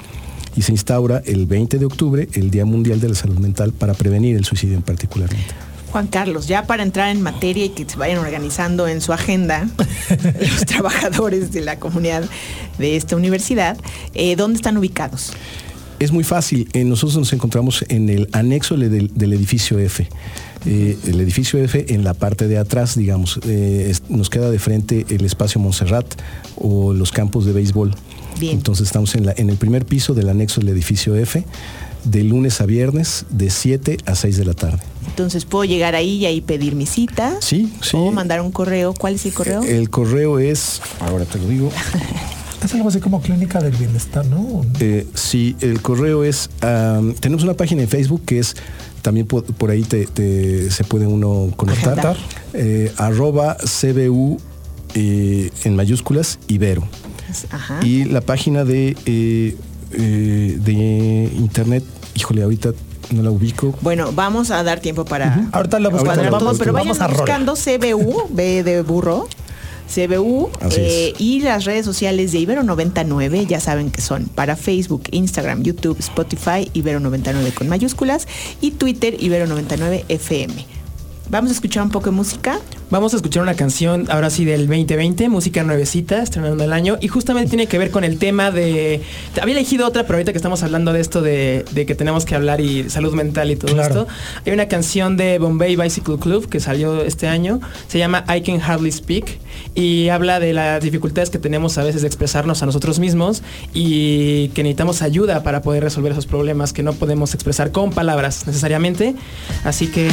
y se instaura el 20 de octubre el Día Mundial de la Salud Mental para prevenir el suicidio en particularmente. Juan Carlos, ya para entrar en materia y que se vayan organizando en su agenda los trabajadores de la comunidad de esta universidad, eh, ¿dónde están ubicados? Es muy fácil. Eh, nosotros nos encontramos en el anexo del, del edificio F. Eh, el edificio F en la parte de atrás, digamos, eh, es- nos queda de frente el espacio Montserrat o los campos de béisbol. Bien. Entonces estamos en, la, en el primer piso del anexo del edificio F, de lunes a viernes, de 7 a 6 de la tarde. Entonces puedo llegar ahí y ahí pedir mi cita. Sí, sí. O mandar un correo. ¿Cuál es el correo? El correo es, ahora te lo digo, Es algo así como clínica del bienestar, ¿no? Eh, sí, el correo es. am, tenemos una página en Facebook que es. También por, por ahí te, te- se puede uno conectar. Eh, arroba CBU eh, en mayúsculas Ibero. Ajá. Y la página de, eh, eh, de internet, híjole, ahorita no la ubico. Bueno, vamos a dar tiempo para Ahorita lo buscamos. todo, lo pero vayan Vamos buscando CBU, B de burro, CBU eh, y las redes sociales de Ibero 99, ya saben que son para Facebook, Instagram, YouTube, Spotify, Ibero 99 con mayúsculas y Twitter, Ibero 99 FM. Vamos a escuchar un poco de música. Vamos a escuchar una canción ahora sí del 2020, música nuevecita, estrenando el año, y justamente tiene que ver con el tema de... Había elegido otra, pero ahorita que estamos hablando de esto de, de que tenemos que hablar y salud mental y todo Claro. esto, hay una canción de Bombay Bicycle Club que salió este año, se llama I Can Hardly Speak, y habla de las dificultades que tenemos a veces de expresarnos a nosotros mismos y que necesitamos ayuda para poder resolver esos problemas que no podemos expresar con palabras necesariamente. Así que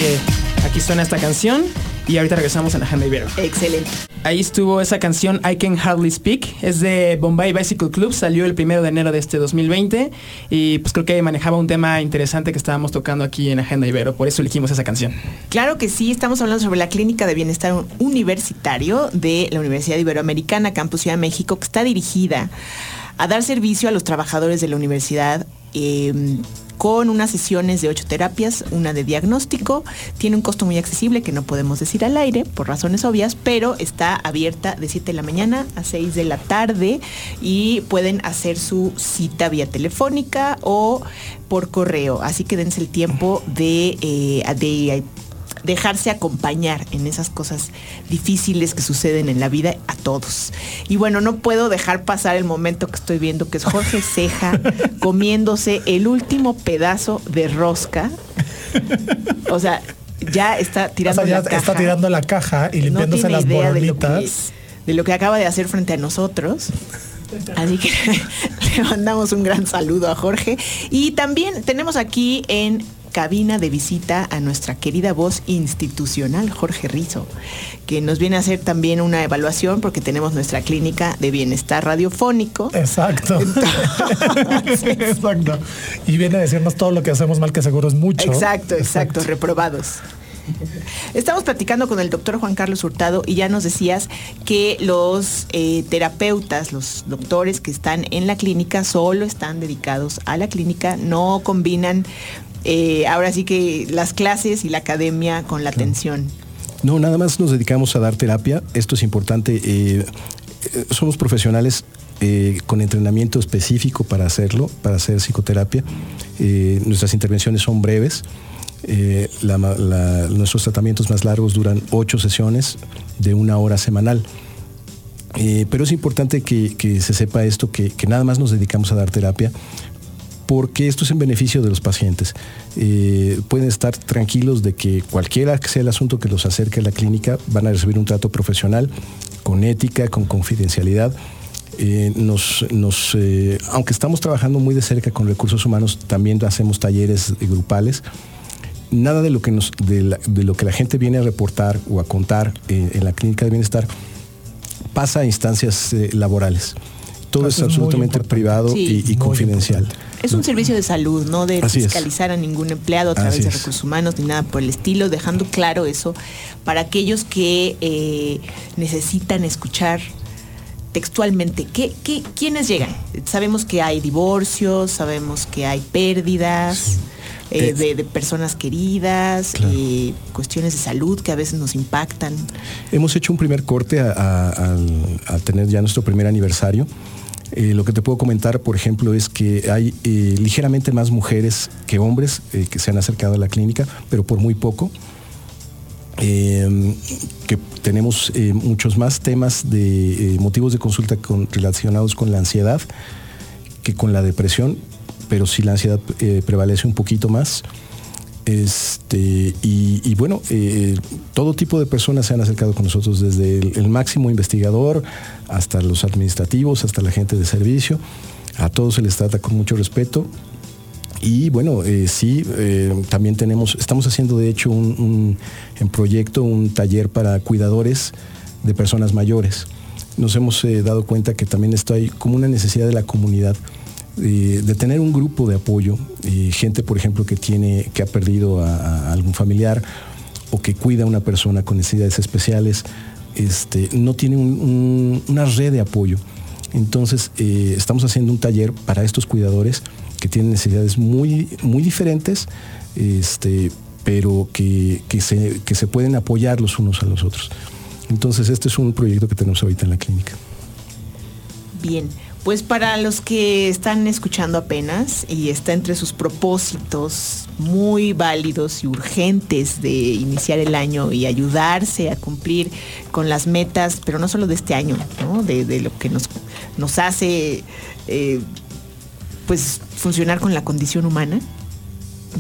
aquí suena esta canción y ahorita regresamos la Agenda Ibero. Excelente. Ahí estuvo esa canción I Can Hardly Speak. Es de Bombay Bicycle Club. Salió el primero de enero de este 2020. Y pues creo que manejaba un tema interesante que estábamos tocando aquí en Agenda Ibero. Por eso elegimos esa canción. Claro que sí, estamos hablando sobre la Clínica de Bienestar Universitario de la Universidad Iberoamericana, Campus Ciudad de México, que está dirigida a dar servicio a los trabajadores de la universidad. eh, con unas sesiones de ocho terapias, una de diagnóstico, tiene un costo muy accesible que no podemos decir al aire por razones obvias, pero está abierta de 7 de la mañana a 6 de la tarde y pueden hacer su cita vía telefónica o por correo. Así que dense el tiempo de, eh, de dejarse acompañar en esas cosas difíciles que suceden en la vida a todos. Y bueno, no puedo dejar pasar el momento que estoy viendo, que es Jorge Ceja comiéndose el último pedazo de rosca. O sea, ya está O tirando sea, ya la caja. está tirando la caja y No limpiándose tiene las idea de lo, que, de lo que acaba de hacer frente a nosotros. Así que le mandamos un gran saludo a Jorge. Y también tenemos aquí en cabina de visita a nuestra querida voz institucional, Jorge Rizo, que nos viene a hacer también una evaluación porque tenemos nuestra clínica de bienestar radiofónico. Exacto. exacto. Y viene a decirnos todo lo que hacemos mal, que seguro es mucho. Exacto, exacto, reprobados. Estamos platicando con el doctor Juan Carlos Hurtado y ya nos decías que los eh, terapeutas, los doctores que están en la clínica solo están dedicados a la clínica, no combinan eh, ahora sí que las clases y la academia con la atención. No, nada más nos dedicamos a dar terapia. Esto es importante. eh, eh, somos profesionales eh, con entrenamiento específico para hacerlo, para hacer psicoterapia. Eh, nuestras intervenciones son breves. Eh, la ma- la- nuestros tratamientos más largos duran ocho sesiones de una hora semanal. Pero es importante que, que se sepa esto, que, que nada más nos dedicamos a dar terapia, porque esto es en beneficio de los pacientes. Eh, pueden estar tranquilos de que cualquiera que sea el asunto que los acerque a la clínica, van a recibir un trato profesional, con ética, con confidencialidad. Eh, nos, nos, eh, aunque estamos trabajando muy de cerca con recursos humanos, también hacemos talleres grupales. Nada de lo que, nos, de, la- de lo que la gente viene a reportar o a contar eh, en la clínica de bienestar pasa a instancias eh, laborales. Todo es absolutamente privado Sí. y, confidencial. Es un servicio de salud, no de Así es. fiscalizar a ningún empleado a través Así de es. recursos humanos ni nada por el estilo, dejando claro eso para aquellos que eh, necesitan escuchar textualmente. ¿Qué, qué, quiénes llegan? Sabemos que hay divorcios, sabemos que hay pérdidas. eh, Eh, de, de personas queridas, Claro. eh, cuestiones de salud que a veces nos impactan. Hemos hecho un primer corte al tener ya nuestro primer aniversario. Eh, lo que te puedo comentar, por ejemplo, es que hay eh, ligeramente más mujeres que hombres eh, que se han acercado a la clínica, pero por muy poco. Eh, que tenemos muchos más temas de motivos de consulta con- relacionados con la ansiedad que con la depresión, pero sí la ansiedad prevalece un poquito más. Este, y, y bueno, eh, todo tipo de personas se han acercado con nosotros, desde el, máximo investigador hasta los administrativos, hasta la gente de servicio. A todos se les trata con mucho respeto. Y bueno, eh, sí, eh, también tenemos, estamos haciendo de hecho un, un- en proyecto un taller para cuidadores de personas mayores. Nos hemos eh, dado cuenta que también esto hay como una necesidad de la comunidad de tener un grupo de apoyo, gente por ejemplo que tiene, que ha perdido a, algún familiar o que cuida a una persona con necesidades especiales, este, no tiene un- un- una red de apoyo. Entonces, eh, estamos haciendo un taller para estos cuidadores que tienen necesidades muy, muy diferentes, este, pero que, que se, que se pueden apoyar los unos a los otros. Entonces, este es un proyecto que tenemos ahorita en la clínica. Bien, Pues para los que están escuchando apenas y está entre sus propósitos muy válidos y urgentes de iniciar el año y ayudarse a cumplir con las metas, pero no solo de este año, ¿no? de, lo que nos, nos hace eh, pues funcionar con la condición humana.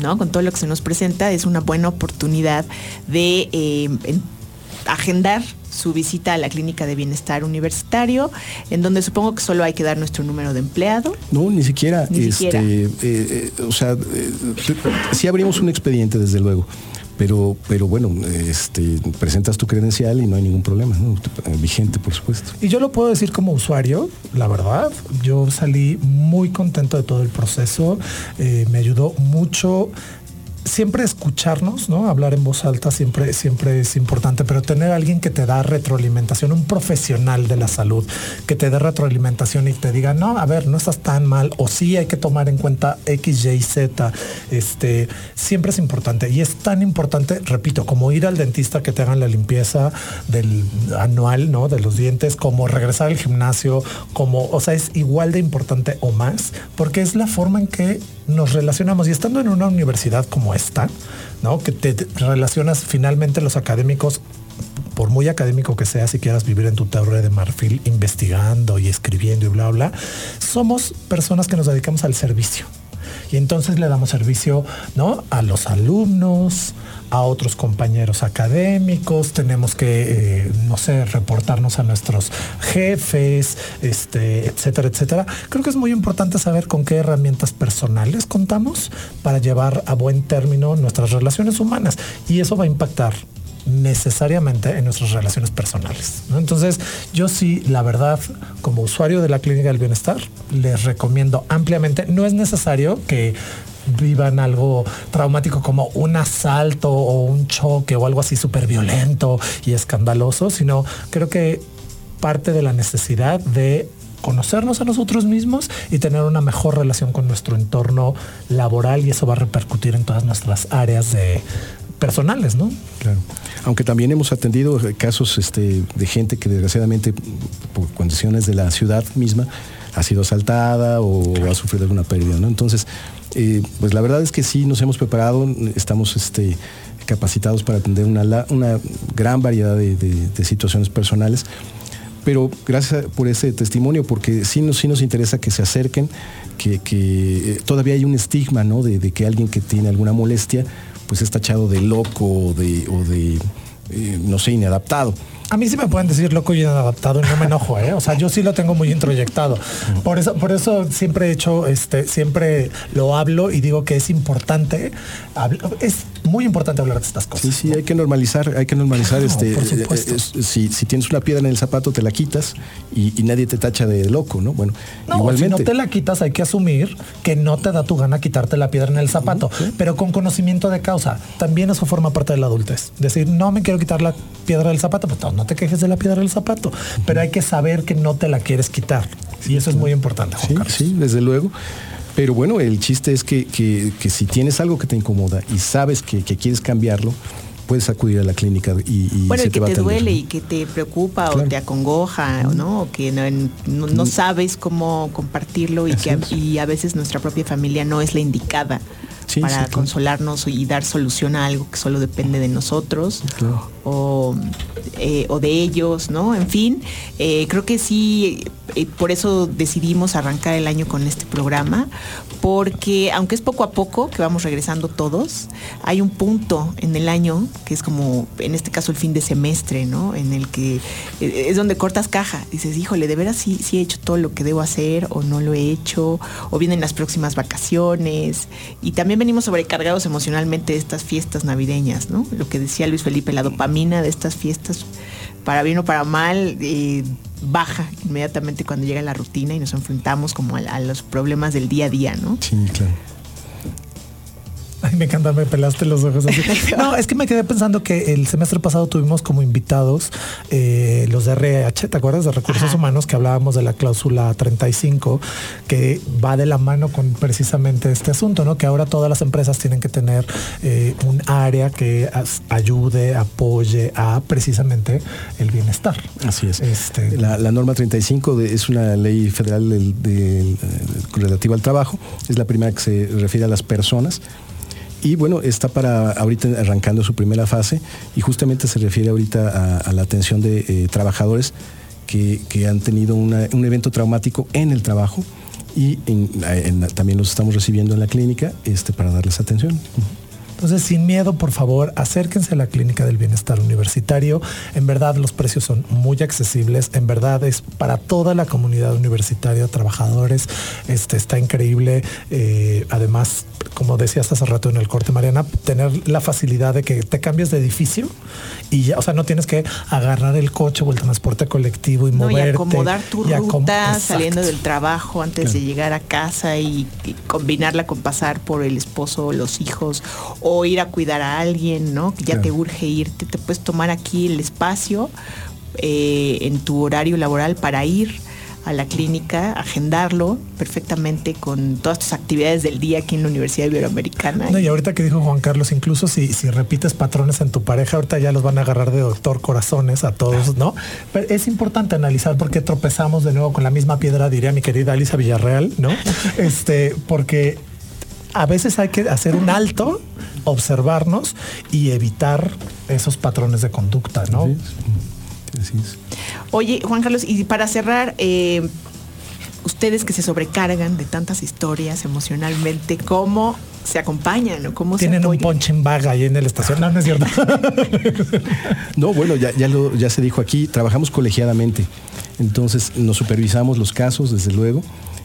¿no? Con todo lo que se nos presenta, es una buena oportunidad de eh, agendar su visita a la clínica de bienestar universitario, en donde supongo que solo hay que dar nuestro número de empleado. No, ni siquiera. Ni este, siquiera. eh, eh, o sea, eh, sí abrimos un expediente, desde luego. Pero, pero bueno, este, presentas tu credencial y no hay ningún problema, ¿no? Vigente, por supuesto. Y yo lo puedo decir como usuario, la verdad, yo salí muy contento de todo el proceso, eh, me ayudó mucho. Siempre escucharnos, ¿no? Hablar en voz alta siempre, siempre es importante, pero tener a alguien que te da retroalimentación, un profesional de la salud, que te dé retroalimentación y te diga, no, a ver, no estás tan mal, o sí hay que tomar en cuenta X, Y, Z, este, siempre es importante. Y es tan importante, repito, como ir al dentista que te hagan la limpieza del anual, ¿no? De los dientes, como regresar al gimnasio, como, o sea, es igual de importante o más, porque es la forma en que nos relacionamos. Y estando en una universidad como ¿no? Que te relacionas finalmente los académicos por muy académico que sea, si quieras vivir en tu torre de marfil investigando y escribiendo y bla, bla, somos personas que nos dedicamos al servicio. Y entonces le damos servicio ¿no? a los alumnos, a otros compañeros académicos, tenemos que, eh, no sé, reportarnos a nuestros jefes, este, etcétera, etcétera. Creo que es muy importante saber con qué herramientas personales contamos para llevar a buen término nuestras relaciones humanas. Y eso va a impactar necesariamente en nuestras relaciones personales. Entonces, yo sí, la verdad, como usuario de la Clínica del Bienestar, les recomiendo ampliamente. No es necesario que vivan algo traumático como un asalto o un choque o algo así súper violento y escandaloso, sino creo que parte de la necesidad de conocernos a nosotros mismos y tener una mejor relación con nuestro entorno laboral y eso va a repercutir en todas nuestras áreas de personales, ¿no? Claro. Aunque también hemos atendido casos este, de gente que desgraciadamente por condiciones de la ciudad misma ha sido asaltada o ha sufrido alguna pérdida, ¿no? Entonces, eh, pues la verdad es que sí nos hemos preparado, estamos este, capacitados para atender una, una gran variedad de, situaciones personales. Pero gracias por ese testimonio, porque sí nos, sí nos interesa que se acerquen, que, que, eh, todavía hay un estigma, ¿no? De, que alguien que tiene alguna molestia, pues es tachado de loco o de, o eh, no sé, inadaptado. A mí sí me pueden decir loco y inadaptado y no me enojo, ¿eh? O sea, yo sí lo tengo muy introyectado. Por eso, por eso siempre he hecho, este, siempre lo hablo y digo que es importante, muy importante hablar de estas cosas. Sí, sí, hay que normalizar, hay que normalizar Claro, este. por eh, supuesto. eh, es- si, si tienes una piedra en el zapato, te la quitas y, y nadie te tacha de loco, ¿no? Bueno, No, igualmente. si no te la quitas, hay que asumir que no te da tu gana quitarte la piedra en el zapato, pero con conocimiento de causa. También eso forma parte de la adultez. Decir, no me quiero quitar la piedra del zapato, pues no, no te quejes de la piedra del zapato, pero hay que saber que no te la quieres quitar. Y eso es muy importante, Juan Sí, Carlos. sí, desde luego. Pero bueno, el chiste es que, que- que si tienes algo que te incomoda y sabes que, que quieres cambiarlo, puedes acudir a la clínica y, y Bueno, se y que va te atender, duele ¿no? y que te preocupa o te acongoja, o ¿no? O que no, no- no sabes cómo compartirlo y Así que a, y a veces nuestra propia familia no es la indicada Sí, para sí, claro. consolarnos y dar solución a algo que solo depende de nosotros Claro. o, eh, o de ellos, ¿no? En fin, eh, creo que sí, eh, por eso decidimos arrancar el año con este programa, porque aunque es poco a poco que vamos regresando todos, hay un punto en el año que es como, en este caso, el fin de semestre, ¿no? En el que es donde cortas caja. Dices, híjole, de veras sí, sí he hecho todo lo que debo hacer o no lo he hecho, o vienen las próximas vacaciones. Y también venimos sobrecargados emocionalmente de estas fiestas navideñas, ¿no? Lo que decía Luis Felipe, la dopamina de estas fiestas, para bien o para mal, eh, baja inmediatamente cuando llega la rutina y nos enfrentamos como a, a los problemas del día a día, ¿no? Sí, claro. Ay, me encanta, me pelaste los ojos así. No, es que me quedé pensando que el semestre pasado tuvimos como invitados eh, los de RH, ¿te acuerdas? De Recursos Humanos, que hablábamos de la cláusula 35, que va de la mano con precisamente este asunto, ¿no? Que ahora todas las empresas tienen que tener eh, un área que as- ayude, apoye a precisamente el bienestar. Así es. Este, La, la norma 35 de- es una ley federal del- del, eh, relativa al trabajo. Es la primera que se refiere a las personas. Y bueno, está para ahorita arrancando su primera fase y justamente se refiere ahorita a, la atención de eh, trabajadores que, que han tenido una- un evento traumático en el trabajo y también los estamos recibiendo en la clínica este, para darles atención. Entonces, sin miedo, por favor, acérquense a la Clínica del Bienestar Universitario. En verdad, los precios son muy accesibles. En verdad, es para toda la comunidad universitaria, trabajadores. Este está increíble. Eh, además, como decías hace rato en el corte, Mariana, tener la facilidad de que te cambies de edificio y ya, o sea, no tienes que agarrar el coche o el transporte colectivo y No, y moverte. acomodar tu y acom- ruta Exacto. saliendo del trabajo antes de llegar a casa y, y combinarla con pasar por el esposo o los hijos o ir a cuidar a alguien, ¿no? Que ya Claro. te urge irte, te puedes tomar aquí el espacio eh, en tu horario laboral para ir a la clínica, agendarlo perfectamente con todas tus actividades del día aquí en la Universidad Iberoamericana. No, y ahorita que dijo Juan Carlos, incluso si, si repites patrones en tu pareja, ahorita ya los van a agarrar de doctor corazones a todos, ¿no? Pero es importante analizar por qué tropezamos de nuevo con la misma piedra, diría mi querida Alisa Villarreal, ¿no? Este, porque a veces hay que hacer un alto, observarnos y evitar esos patrones de conducta, ¿no? Así es. Así es. Oye, Juan Carlos, y para cerrar, eh, ustedes que se sobrecargan de tantas historias emocionalmente, ¿cómo se acompañan o cómo Tienen se un apoyan? punching bag ahí en el estación. No, no es cierto. No, bueno, ya, ya, lo- ya se dijo aquí, trabajamos colegiadamente. Entonces nos supervisamos los casos, desde luego.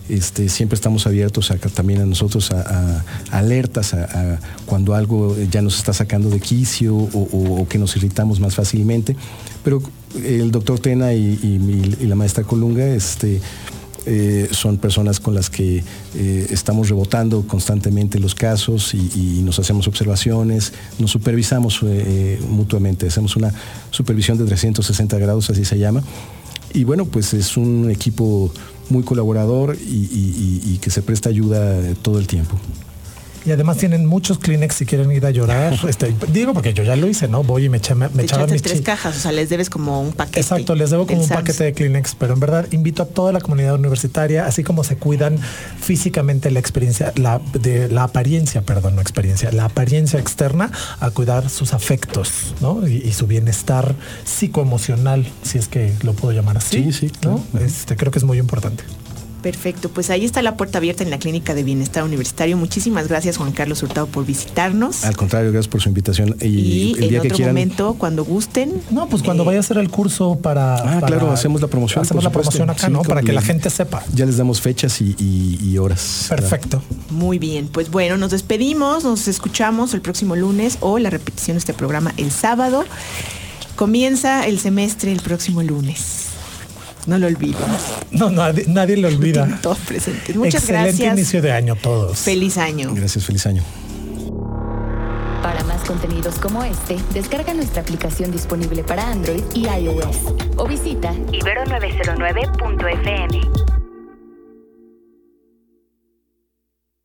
Este, siempre estamos abiertos también a nosotros a, alertas a, cuando algo ya nos está sacando de quicio o, que nos irritamos más fácilmente. Pero el doctor Tena y, la maestra Colunga este, eh, son personas con las que eh, estamos rebotando constantemente los casos y, y nos hacemos observaciones, nos supervisamos eh, mutuamente, hacemos una supervisión de 360 grados, así se llama. Y bueno, pues es un equipo muy colaborador y, y- que se presta ayuda todo el tiempo. Y además tienen muchos Kleenex si quieren ir a llorar. Este, digo porque yo ya lo hice, ¿no? Voy y me, echa- me Te echaba mis tres cajas, o sea, les debes como un paquete. Exacto, les debo como un Sams. paquete de Kleenex, pero en verdad invito a toda la comunidad universitaria, así como se cuidan físicamente la experiencia, la, de la apariencia, perdón, no experiencia, la apariencia externa, a cuidar sus afectos, ¿no? Y, y su bienestar psicoemocional, si es que lo puedo llamar así. Sí, sí, ¿no? claro. Este, creo que es muy importante. Perfecto, pues ahí está la puerta abierta en la Clínica de Bienestar Universitario. Muchísimas gracias, Juan Carlos Hurtado, por visitarnos. Al contrario, gracias por su invitación. Y, y el en día que otro quieran. momento, cuando gusten. No, pues cuando eh, vaya a hacer el curso para... Ah, para- claro, hacemos la promoción, Hacemos la promoción acá, Sí, ¿no? Para que la gente sepa. Ya les damos fechas y, y- y horas. Perfecto. Muy bien, pues bueno, nos despedimos, nos escuchamos el próximo lunes o la repetición de este programa el sábado. Comienza el semestre el próximo lunes. No lo olviden. No, nadie, nadie lo olvida. Todos presentes. Muchas Excelente gracias. inicio de año todos. Feliz año. Gracias, feliz año. Para más contenidos como este, descarga nuestra aplicación disponible para Android y iOS o visita ibero909.fm.